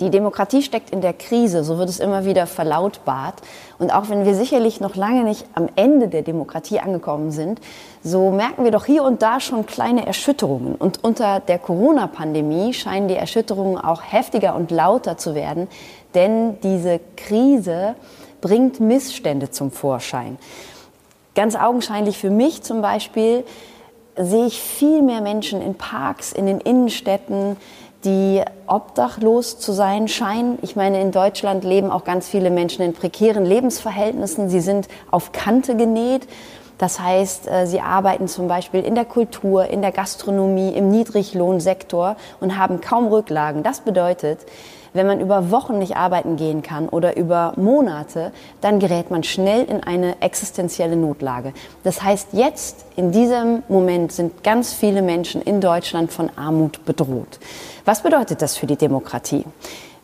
Die Demokratie steckt in der Krise, so wird es immer wieder verlautbart. Und auch wenn wir sicherlich noch lange nicht am Ende der Demokratie angekommen sind, so merken wir doch hier und da schon kleine Erschütterungen. Und unter der Corona-Pandemie scheinen die Erschütterungen auch heftiger und lauter zu werden, denn diese Krise bringt Missstände zum Vorschein. Ganz augenscheinlich für mich zum Beispiel sehe ich viel mehr Menschen in Parks, in den Innenstädten, die obdachlos zu sein scheinen. Ich meine, in Deutschland leben auch ganz viele Menschen in prekären Lebensverhältnissen. Sie sind auf Kante genäht. Das heißt, äh, sie arbeiten zum Beispiel in der Kultur, in der Gastronomie, im Niedriglohnsektor und haben kaum Rücklagen. Das bedeutet, wenn man über Wochen nicht arbeiten gehen kann oder über Monate, dann gerät man schnell in eine existenzielle Notlage. Das heißt, jetzt in diesem Moment sind ganz viele Menschen in Deutschland von Armut bedroht. Was bedeutet das für die Demokratie?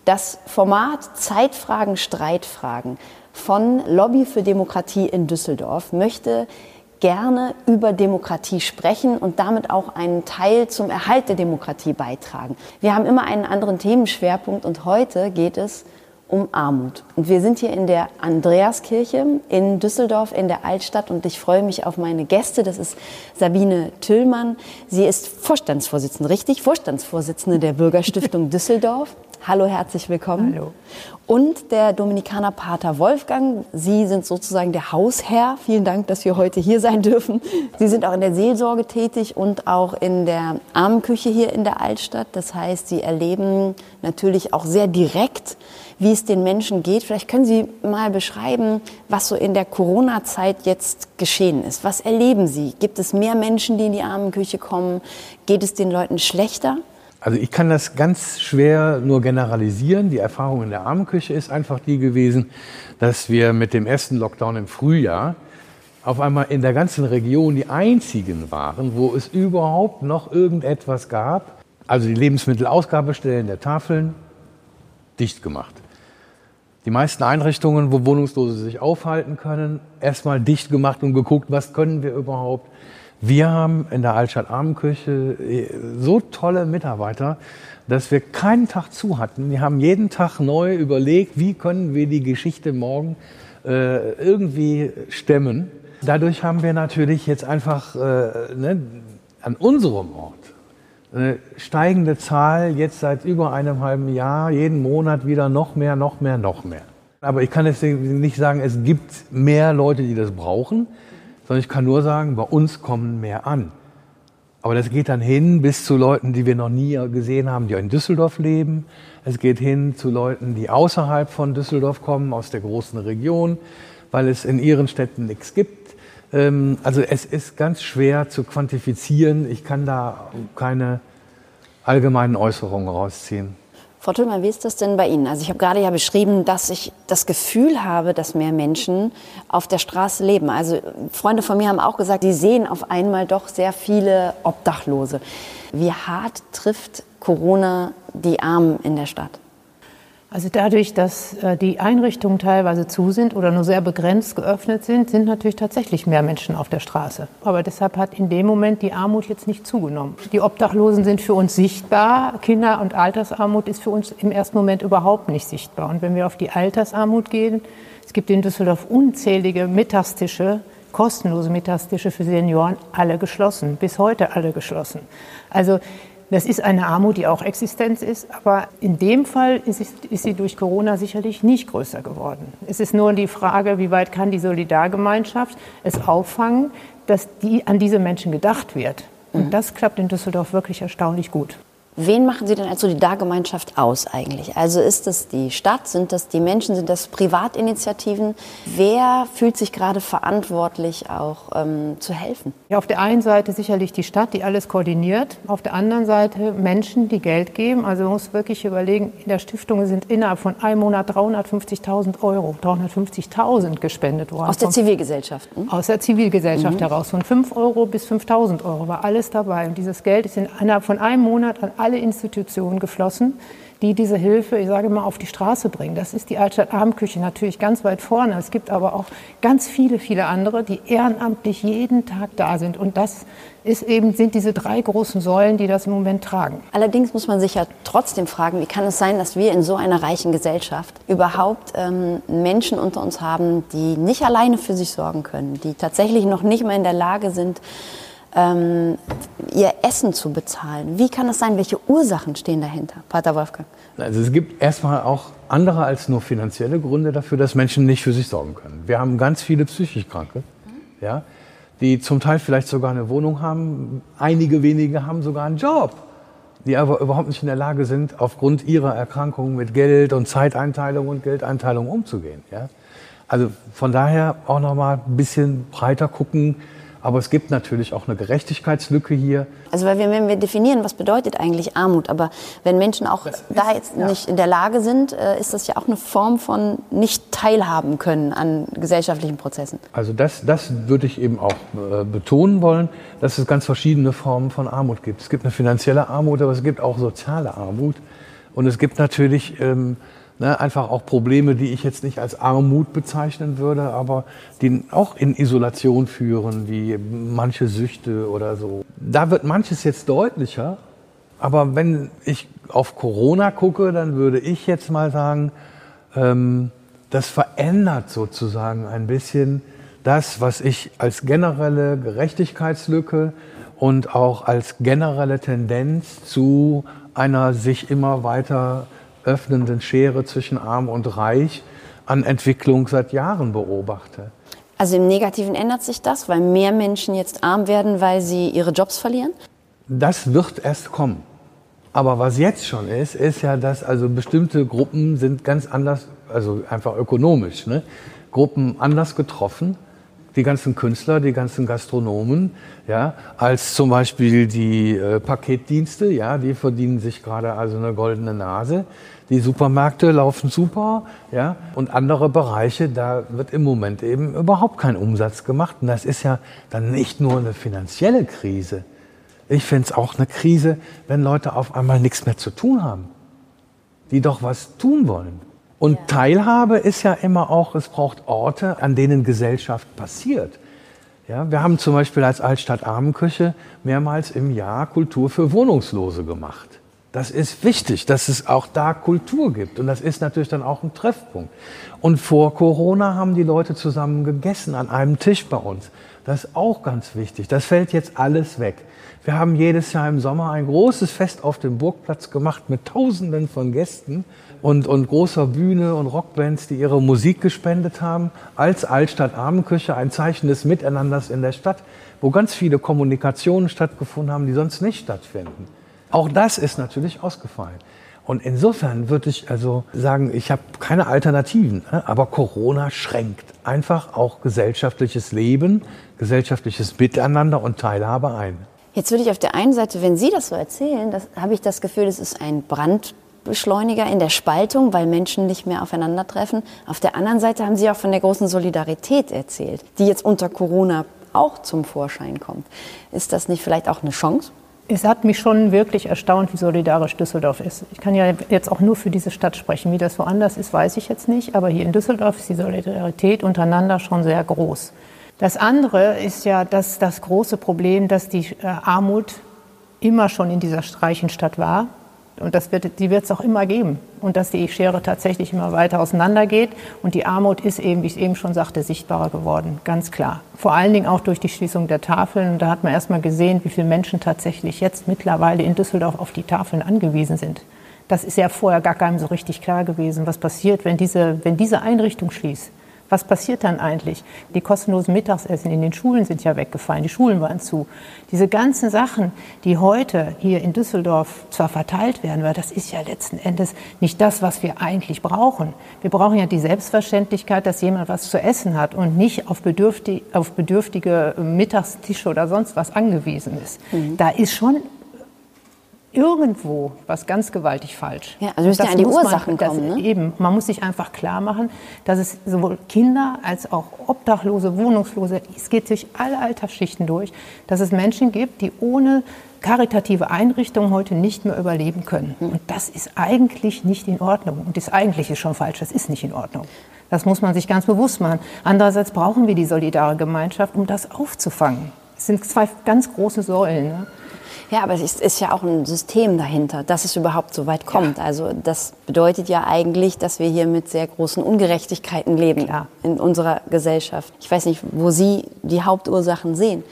Das Format Zeitfragen, Streitfragen von Lobby für Demokratie in Düsseldorf möchte gerne über Demokratie sprechen und damit auch einen Teil zum Erhalt der Demokratie beitragen. Wir haben immer einen anderen Themenschwerpunkt und heute geht es um Armut. Und wir sind hier in der Andreaskirche in Düsseldorf in der Altstadt und ich freue mich auf meine Gäste. Das ist Sabine Tüllmann. Sie ist Vorstandsvorsitzende, richtig? Vorstandsvorsitzende der Bürgerstiftung Düsseldorf. Hallo, herzlich willkommen. Hallo. Und der Dominikaner Pater Wolfgang. Sie sind sozusagen der Hausherr. Vielen Dank, dass wir heute hier sein dürfen. Sie sind auch in der Seelsorge tätig und auch in der Armenküche hier in der Altstadt. Das heißt, Sie erleben natürlich auch sehr direkt, wie es den Menschen geht. Vielleicht können Sie mal beschreiben, was so in der Corona-Zeit jetzt geschehen ist. Was erleben Sie? Gibt es mehr Menschen, die in die Armenküche kommen? Geht es den Leuten schlechter? Also ich kann das ganz schwer nur generalisieren. Die Erfahrung in der Armenküche ist einfach die gewesen, dass wir mit dem ersten Lockdown im Frühjahr auf einmal in der ganzen Region die einzigen waren, wo es überhaupt noch irgendetwas gab. Also die Lebensmittelausgabestellen der Tafeln dicht gemacht. Die meisten Einrichtungen, wo Wohnungslose sich aufhalten können, erstmal dicht gemacht und geguckt, was können wir überhaupt. Wir haben in der Altstadt Armenkirche äh, so tolle Mitarbeiter, dass wir keinen Tag zu hatten. Die haben jeden Tag neu überlegt, wie können wir die Geschichte morgen äh, irgendwie stemmen. Dadurch haben wir natürlich jetzt einfach äh, ne, an unserem Ort eine steigende Zahl, jetzt seit über einem halben Jahr, jeden Monat wieder noch mehr, noch mehr, noch mehr. Aber ich kann jetzt nicht sagen, es gibt mehr Leute, die das brauchen sondern ich kann nur sagen, bei uns kommen mehr an. Aber das geht dann hin bis zu Leuten, die wir noch nie gesehen haben, die in Düsseldorf leben. Es geht hin zu Leuten, die außerhalb von Düsseldorf kommen, aus der großen Region, weil es in ihren Städten nichts gibt. Ähm, also es ist ganz schwer zu quantifizieren. Ich kann da keine allgemeinen Äußerungen rausziehen. Frau Tüllmann, wie ist das denn bei Ihnen? Also ich habe gerade ja beschrieben, dass ich das Gefühl habe, dass mehr Menschen auf der Straße leben. Also Freunde von mir haben auch gesagt, die sehen auf einmal doch sehr viele Obdachlose. Wie hart trifft Corona die Armen in der Stadt? Also dadurch, dass äh, die Einrichtungen teilweise zu sind oder nur sehr begrenzt geöffnet sind, sind natürlich tatsächlich mehr Menschen auf der Straße. Aber deshalb hat in dem Moment die Armut jetzt nicht zugenommen. Die Obdachlosen sind für uns sichtbar. Kinder- und Altersarmut ist für uns im ersten Moment überhaupt nicht sichtbar. Und wenn wir auf die Altersarmut gehen, es gibt in Düsseldorf unzählige Mittagstische, kostenlose Mittagstische für Senioren, alle geschlossen, bis heute alle geschlossen. Also das ist eine Armut, die auch Existenz ist, aber in dem Fall ist, ist, sie durch Corona sicherlich nicht größer geworden. Es ist nur die Frage, wie weit kann die Solidargemeinschaft es auffangen, dass die, an diese Menschen gedacht wird. Und mhm. das klappt in Düsseldorf wirklich erstaunlich gut. Wen machen Sie denn als Solidargemeinschaft aus eigentlich? Also ist das die Stadt, sind das die Menschen, sind das Privatinitiativen? Wer fühlt sich gerade verantwortlich, auch ähm, zu helfen? Ja, auf der einen Seite sicherlich die Stadt, die alles koordiniert. Auf der anderen Seite Menschen, die Geld geben. Also man muss wirklich überlegen, in der Stiftung sind innerhalb von einem Monat 350.000 Euro, 350.000 gespendet worden. Aus der Zivilgesellschaft? Hm? Aus der Zivilgesellschaft mhm. heraus. Von 5 Euro bis 5.000 Euro war alles dabei. Und dieses Geld ist innerhalb von einem Monat an alle Institutionen geflossen, die diese Hilfe, ich sage mal, auf die Straße bringen. Das ist die Altstadt Abendküche natürlich ganz weit vorne. Es gibt aber auch ganz viele, viele andere, die ehrenamtlich jeden Tag da sind. Und das ist eben, sind diese drei großen Säulen, die das im Moment tragen. Allerdings muss man sich ja trotzdem fragen, wie kann es sein, dass wir in so einer reichen Gesellschaft überhaupt ähm, Menschen unter uns haben, die nicht alleine für sich sorgen können, die tatsächlich noch nicht mal in der Lage sind, ähm, ihr Essen zu bezahlen. Wie kann das sein? Welche Ursachen stehen dahinter, Pater Wolfgang? Also es gibt erstmal auch andere als nur finanzielle Gründe dafür, dass Menschen nicht für sich sorgen können. Wir haben ganz viele psychisch Kranke, ja, die zum Teil vielleicht sogar eine Wohnung haben. Einige wenige haben sogar einen Job, die aber überhaupt nicht in der Lage sind, aufgrund ihrer Erkrankung mit Geld und Zeiteinteilung und Geldeinteilung umzugehen. Ja. Also von daher auch noch mal ein bisschen breiter gucken, aber es gibt natürlich auch eine Gerechtigkeitslücke hier. Also weil wir, wenn wir definieren, was bedeutet eigentlich Armut, aber wenn Menschen auch ist, da jetzt ja. nicht in der Lage sind, äh, ist das ja auch eine Form von nicht teilhaben können an gesellschaftlichen Prozessen. Also das, das würde ich eben auch äh, betonen wollen, dass es ganz verschiedene Formen von Armut gibt. Es gibt eine finanzielle Armut, aber es gibt auch soziale Armut. Und es gibt natürlich ähm, Ne, einfach auch Probleme, die ich jetzt nicht als Armut bezeichnen würde, aber die auch in Isolation führen, wie manche Süchte oder so. Da wird manches jetzt deutlicher, aber wenn ich auf Corona gucke, dann würde ich jetzt mal sagen, ähm, das verändert sozusagen ein bisschen das, was ich als generelle Gerechtigkeitslücke und auch als generelle Tendenz zu einer sich immer weiter öffnenden Schere zwischen Arm und Reich an Entwicklung seit Jahren beobachte. Also im Negativen ändert sich das, weil mehr Menschen jetzt arm werden, weil sie ihre Jobs verlieren? Das wird erst kommen. Aber was jetzt schon ist, ist ja, dass also bestimmte Gruppen sind ganz anders, also einfach ökonomisch, ne? Gruppen anders getroffen die ganzen Künstler, die ganzen Gastronomen, ja, als zum Beispiel die äh, Paketdienste, ja, die verdienen sich gerade also eine goldene Nase. Die Supermärkte laufen super, ja, und andere Bereiche, da wird im Moment eben überhaupt kein Umsatz gemacht. Und das ist ja dann nicht nur eine finanzielle Krise. Ich finde es auch eine Krise, wenn Leute auf einmal nichts mehr zu tun haben, die doch was tun wollen. Und Teilhabe ist ja immer auch, es braucht Orte, an denen Gesellschaft passiert. Ja, wir haben zum Beispiel als Altstadt Armenküche mehrmals im Jahr Kultur für Wohnungslose gemacht. Das ist wichtig, dass es auch da Kultur gibt. Und das ist natürlich dann auch ein Treffpunkt. Und vor Corona haben die Leute zusammen gegessen an einem Tisch bei uns. Das ist auch ganz wichtig. Das fällt jetzt alles weg. Wir haben jedes Jahr im Sommer ein großes Fest auf dem Burgplatz gemacht mit Tausenden von Gästen und, und großer Bühne und Rockbands, die ihre Musik gespendet haben, als Altstadt Armenküche, ein Zeichen des Miteinanders in der Stadt, wo ganz viele Kommunikationen stattgefunden haben, die sonst nicht stattfinden. Auch das ist natürlich ausgefallen. Und insofern würde ich also sagen, ich habe keine Alternativen, ne? aber Corona schränkt einfach auch gesellschaftliches Leben, gesellschaftliches Miteinander und Teilhabe ein. Jetzt würde ich auf der einen Seite, wenn Sie das so erzählen, das, habe ich das Gefühl, es ist ein Brand Beschleuniger in der Spaltung, weil Menschen nicht mehr aufeinandertreffen. Auf der anderen Seite haben Sie auch von der großen Solidarität erzählt, die jetzt unter Corona auch zum Vorschein kommt. Ist das nicht vielleicht auch eine Chance? Es hat mich schon wirklich erstaunt, wie solidarisch Düsseldorf ist. Ich kann ja jetzt auch nur für diese Stadt sprechen. Wie das woanders ist, weiß ich jetzt nicht. Aber hier in Düsseldorf ist die Solidarität untereinander schon sehr groß. Das andere ist ja dass das große Problem, dass die äh, Armut immer schon in dieser Streichenstadt war. Und das wird, die wird es auch immer geben. Und dass die Schere tatsächlich immer weiter auseinandergeht. Und die Armut ist eben, wie ich eben schon sagte, sichtbarer geworden. Ganz klar. Vor allen Dingen auch durch die Schließung der Tafeln. Und da hat man erst mal gesehen, wie viele Menschen tatsächlich jetzt mittlerweile in Düsseldorf auf die Tafeln angewiesen sind. Das ist ja vorher gar keinem so richtig klar gewesen, was passiert, wenn diese, wenn diese Einrichtung schließt. Was passiert dann eigentlich? Die kostenlosen Mittagsessen in den Schulen sind ja weggefallen, die Schulen waren zu. Diese ganzen Sachen, die heute hier in Düsseldorf zwar verteilt werden, weil das ist ja letzten Endes nicht das, was wir eigentlich brauchen. Wir brauchen ja die Selbstverständlichkeit, dass jemand was zu essen hat und nicht auf, bedürftig, auf bedürftige Mittagstische oder sonst was angewiesen ist. Mhm. Da ist schon irgendwo was ganz gewaltig falsch. Ja, also müssen ja an die Ursachen man, kommen. Ne? Eben, man muss sich einfach klar machen, dass es sowohl Kinder als auch Obdachlose, Wohnungslose, es geht durch alle Altersschichten durch, dass es Menschen gibt, die ohne karitative Einrichtungen heute nicht mehr überleben können. Hm. Und das ist eigentlich nicht in Ordnung. Und das eigentlich ist schon falsch, das ist nicht in Ordnung. Das muss man sich ganz bewusst machen. Andererseits brauchen wir die solidare Gemeinschaft, um das aufzufangen. Es sind zwei ganz große Säulen. Ne? Ja, aber es ist ja auch ein System dahinter, dass es überhaupt so weit kommt. Ja. Also das bedeutet ja eigentlich, dass wir hier mit sehr großen Ungerechtigkeiten leben Klar. in unserer Gesellschaft. Ich weiß nicht, wo Sie die Hauptursachen sehen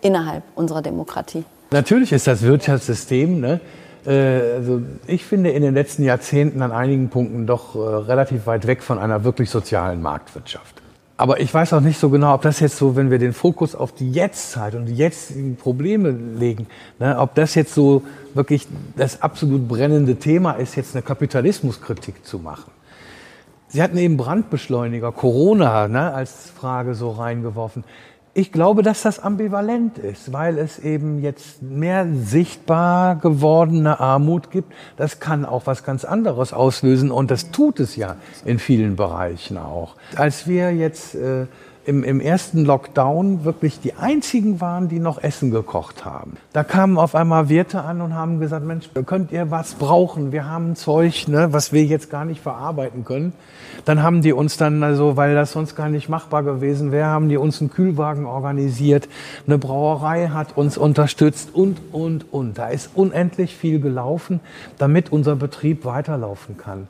innerhalb unserer Demokratie. Natürlich ist das Wirtschaftssystem, ne? Äh, also ich finde in den letzten Jahrzehnten an einigen Punkten doch äh, relativ weit weg von einer wirklich sozialen Marktwirtschaft. Aber ich weiß auch nicht so genau, ob das jetzt so, wenn wir den Fokus auf die Jetztzeit und die jetzigen Probleme legen, ne, ob das jetzt so wirklich das absolut brennende Thema ist, jetzt eine Kapitalismuskritik zu machen. Sie hatten eben Brandbeschleuniger, Corona ne, als Frage so reingeworfen. Ich glaube, dass das ambivalent ist, weil es eben jetzt mehr sichtbar gewordene Armut gibt. Das kann auch was ganz anderes auslösen und das tut es ja in vielen Bereichen auch. Als wir jetzt äh, im, im ersten Lockdown wirklich die einzigen waren, die noch Essen gekocht haben. Da kamen auf einmal Wirte an und haben gesagt, Mensch, könnt ihr was brauchen? Wir haben Zeug, ne, was wir jetzt gar nicht verarbeiten können. Dann haben die uns dann, also, weil das sonst gar nicht machbar gewesen wäre, haben die uns einen Kühlwagen organisiert. Eine Brauerei hat uns unterstützt und, und, und. Da ist unendlich viel gelaufen, damit unser Betrieb weiterlaufen kann.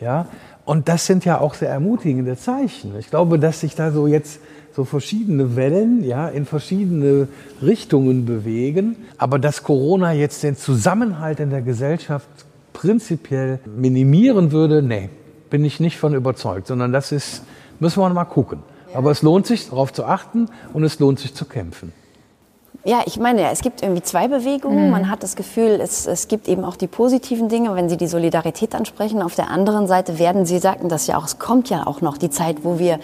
Ja, und das sind ja auch sehr ermutigende Zeichen. Ich glaube, dass sich da so jetzt so verschiedene Wellen ja, in verschiedene Richtungen bewegen. Aber dass Corona jetzt den Zusammenhalt in der Gesellschaft prinzipiell minimieren würde, nee, bin ich nicht von überzeugt, sondern das ist, müssen wir mal gucken. Aber es lohnt sich, darauf zu achten und es lohnt sich zu kämpfen. Ja, ich meine, es gibt irgendwie zwei Bewegungen. Mhm. Man hat das Gefühl, es, es gibt eben auch die positiven Dinge, wenn Sie die Solidarität ansprechen. Auf der anderen Seite werden Sie sagten das ja auch, es kommt ja auch noch die Zeit, wo wir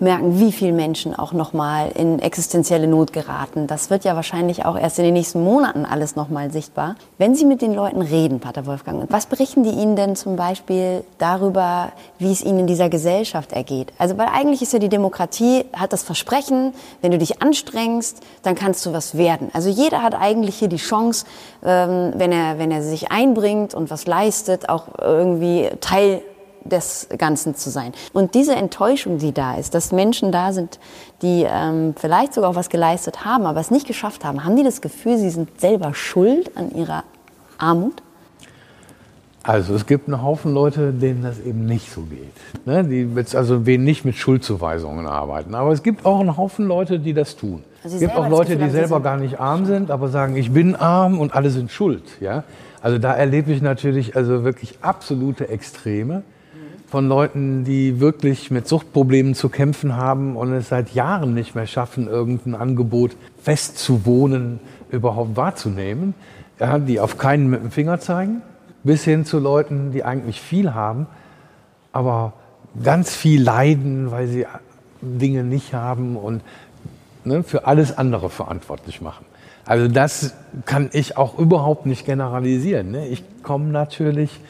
merken, wie viele Menschen auch noch mal in existenzielle Not geraten. Das wird ja wahrscheinlich auch erst in den nächsten Monaten alles noch mal sichtbar. Wenn Sie mit den Leuten reden, Pater Wolfgang, was berichten die Ihnen denn zum Beispiel darüber, wie es ihnen in dieser Gesellschaft ergeht? Also, weil eigentlich ist ja die Demokratie, hat das Versprechen, wenn du dich anstrengst, dann kannst du was werden. Also jeder hat eigentlich hier die Chance, ähm, wenn er, wenn er sich einbringt und was leistet, auch irgendwie Teil des Ganzen zu sein. Und diese Enttäuschung, die da ist, dass Menschen da sind, die ähm, vielleicht sogar auch was geleistet haben, aber es nicht geschafft haben, haben die das Gefühl, sie sind selber schuld an ihrer Armut? Also es gibt einen Haufen Leute, denen das eben nicht so geht. Ne? Die jetzt also wen nicht mit Schuldzuweisungen arbeiten. Aber es gibt auch einen Haufen Leute, die das tun. Also es gibt auch Leute, die selber gar nicht arm sind, aber sagen, ich bin arm und alle sind schuld. Ja? Also da erlebe ich natürlich also wirklich absolute Extreme von Leuten, die wirklich mit Suchtproblemen zu kämpfen haben und es seit Jahren nicht mehr schaffen, irgendein Angebot fest zu wohnen überhaupt wahrzunehmen, ja, die auf keinen mit dem Finger zeigen, bis hin zu Leuten, die eigentlich viel haben, aber ganz viel leiden, weil sie Dinge nicht haben und ne, für alles andere verantwortlich machen. Also das kann ich auch überhaupt nicht generalisieren. Ne? Ich komme natürlich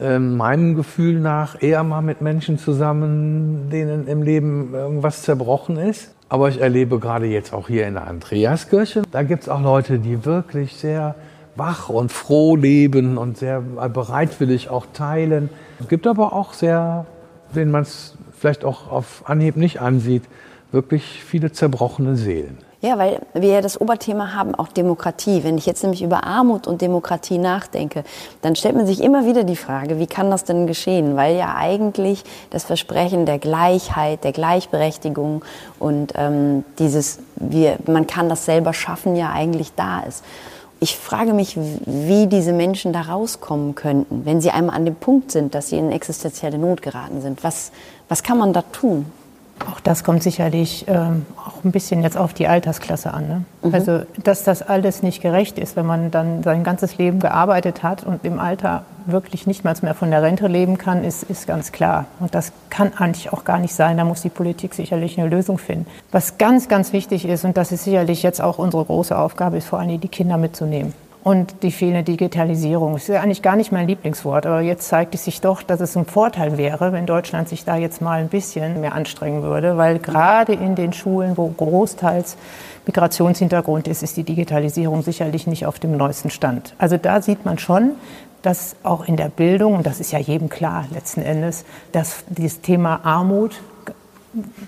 ähm, meinem Gefühl nach eher mal mit Menschen zusammen, denen im Leben irgendwas zerbrochen ist. Aber ich erlebe gerade jetzt auch hier in der Andreaskirche, da gibt es auch Leute, die wirklich sehr wach und froh leben und sehr bereitwillig auch teilen. Es gibt aber auch sehr, denen man es vielleicht auch auf Anhieb nicht ansieht, wirklich viele zerbrochene Seelen. Ja, weil wir ja das Oberthema haben, auch Demokratie. Wenn ich jetzt nämlich über Armut und Demokratie nachdenke, dann stellt man sich immer wieder die Frage, wie kann das denn geschehen? Weil ja eigentlich das Versprechen der Gleichheit, der Gleichberechtigung und ähm, dieses, wir, man kann das selber schaffen, ja eigentlich da ist. Ich frage mich, wie diese Menschen da rauskommen könnten, wenn sie einmal an dem Punkt sind, dass sie in existenzielle Not geraten sind. Was, was kann man da tun? Das kommt sicherlich ähm, auch ein bisschen jetzt auf die Altersklasse an. Ne? Mhm. Also, dass das alles nicht gerecht ist, wenn man dann sein ganzes Leben gearbeitet hat und im Alter wirklich nicht mal mehr von der Rente leben kann, ist, ist ganz klar. Und das kann eigentlich auch gar nicht sein. Da muss die Politik sicherlich eine Lösung finden. Was ganz, ganz wichtig ist, und das ist sicherlich jetzt auch unsere große Aufgabe, ist vor allem die Kinder mitzunehmen und die fehlende Digitalisierung. Das ist eigentlich gar nicht mein Lieblingswort, aber jetzt zeigt es sich doch, dass es ein Vorteil wäre, wenn Deutschland sich da jetzt mal ein bisschen mehr anstrengen würde, weil gerade in den Schulen, wo großteils Migrationshintergrund ist, ist die Digitalisierung sicherlich nicht auf dem neuesten Stand. Also da sieht man schon, dass auch in der Bildung, und das ist ja jedem klar letzten Endes, dass dieses Thema Armut,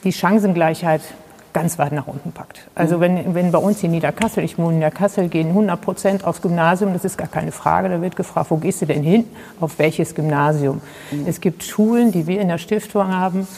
die Chancengleichheit ganz weit nach unten packt. Also mhm. wenn, wenn bei uns in Niederkassel, ich wohne in Niederkassel, gehen 100 Prozent aufs Gymnasium, das ist gar keine Frage, da wird gefragt, wo gehst du denn hin, auf welches Gymnasium. Mhm. Es gibt Schulen, die wir in der Stiftung haben,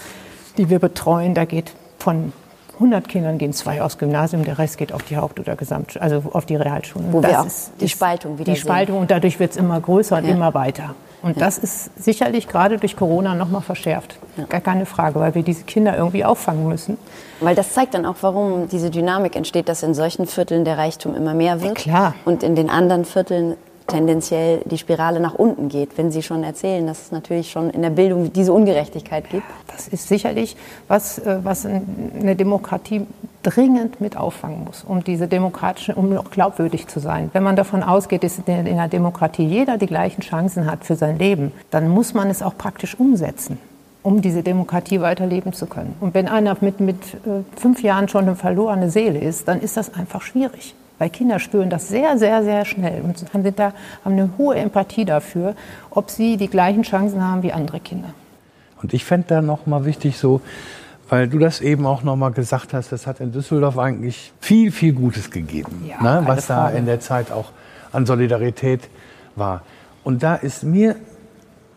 die wir betreuen, da geht von 100 Kindern gehen zwei aufs Gymnasium, der Rest geht auf die Haupt- oder Gesamt, also auf die Realschulen. Wo das wir auch ist, die Spaltung wieder Die Spaltung sehen. und dadurch wird es immer größer und ja. immer weiter. Und ja. das ist sicherlich gerade durch Corona noch mal verschärft. Ja. Gar keine Frage, weil wir diese Kinder irgendwie auffangen müssen. Weil das zeigt dann auch, warum diese Dynamik entsteht, dass in solchen Vierteln der Reichtum immer mehr wird. Ja, klar. Und in den anderen Vierteln tendenziell die Spirale nach unten geht, wenn Sie schon erzählen, dass es natürlich schon in der Bildung diese Ungerechtigkeit gibt. Das ist sicherlich was, äh, was eine Demokratie dringend mit auffangen muss, um diese demokratischen, um auch glaubwürdig zu sein. Wenn man davon ausgeht, dass in einer Demokratie jeder die gleichen Chancen hat für sein Leben, dann muss man es auch praktisch umsetzen um diese Demokratie weiterleben zu können. Und wenn einer mit, mit äh, fünf Jahren schon eine verlorene Seele ist, dann ist das einfach schwierig. Weil Kinder spüren das sehr, sehr, sehr schnell und haben, da, haben eine hohe Empathie dafür, ob sie die gleichen Chancen haben wie andere Kinder. Und ich fände da nochmal wichtig so, weil du das eben auch nochmal gesagt hast, das hat in Düsseldorf eigentlich viel, viel Gutes gegeben, ja, ne? was da in der Zeit auch an Solidarität war. Und da ist mir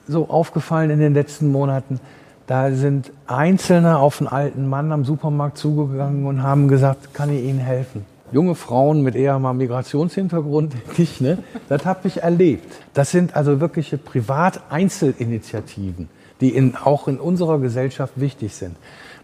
so aufgefallen in den letzten Monaten, da sind Einzelne auf einen alten Mann am Supermarkt zugegangen und haben gesagt, kann ich Ihnen helfen? Junge Frauen mit eher mal Migrationshintergrund, ich, ne? das habe ich erlebt. Das sind also wirkliche Privat-Einzelinitiativen, die in, auch in unserer Gesellschaft wichtig sind.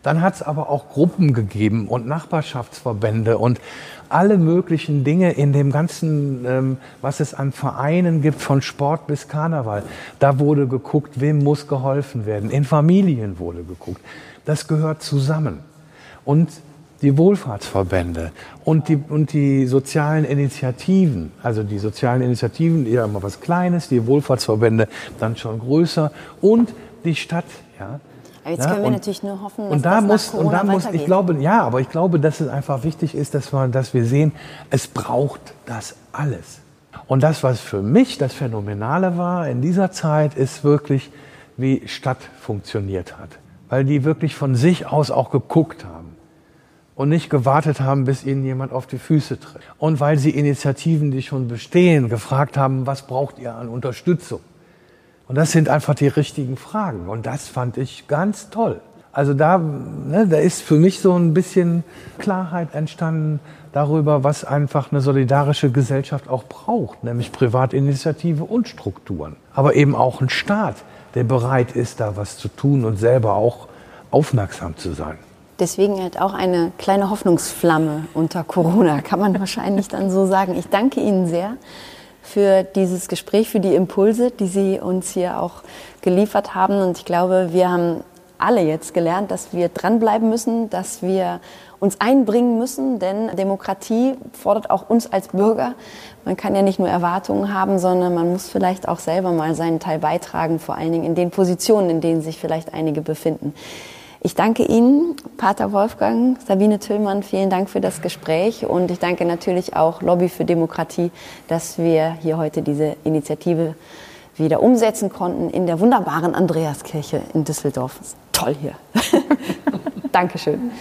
Dann hat es aber auch Gruppen gegeben und Nachbarschaftsverbände und alle möglichen Dinge in dem ganzen, ähm, was es an Vereinen gibt, von Sport bis Karneval. Da wurde geguckt, wem muss geholfen werden. In Familien wurde geguckt. Das gehört zusammen. Und die Wohlfahrtsverbände und die, und die sozialen Initiativen, also die sozialen Initiativen, eher mal was Kleines, die Wohlfahrtsverbände dann schon größer und die Stadt, ja. Aber jetzt ja, können wir und, natürlich nur hoffen, dass und da das muss, und da muss, ich glaube, ja, aber ich glaube, dass es einfach wichtig ist, dass wir, dass wir sehen, es braucht das alles. Und das, was für mich das Phänomenale war in dieser Zeit, ist wirklich, wie Stadt funktioniert hat. Weil die wirklich von sich aus auch geguckt haben und nicht gewartet haben, bis ihnen jemand auf die Füße tritt. Und weil sie Initiativen, die schon bestehen, gefragt haben, was braucht ihr an Unterstützung? Und das sind einfach die richtigen Fragen. Und das fand ich ganz toll. Also da, ne, da ist für mich so ein bisschen Klarheit entstanden darüber, was einfach eine solidarische Gesellschaft auch braucht, nämlich Privatinitiative und Strukturen. Aber eben auch ein Staat, der bereit ist, da was zu tun und selber auch aufmerksam zu sein deswegen halt auch eine kleine Hoffnungsflamme unter Corona, kann man wahrscheinlich dann so sagen. Ich danke Ihnen sehr für dieses Gespräch, für die Impulse, die Sie uns hier auch geliefert haben. Und ich glaube, wir haben alle jetzt gelernt, dass wir dranbleiben müssen, dass wir uns einbringen müssen, denn Demokratie fordert auch uns als Bürger. Man kann ja nicht nur Erwartungen haben, sondern man muss vielleicht auch selber mal seinen Teil beitragen, vor allen Dingen in den Positionen, in denen sich vielleicht einige befinden. Ich danke Ihnen, Pater Wolfgang, Sabine Tillmann, vielen Dank für das Gespräch und ich danke natürlich auch Lobby für Demokratie, dass wir hier heute diese Initiative wieder umsetzen konnten in der wunderbaren Andreaskirche in Düsseldorf. Toll hier. Dankeschön.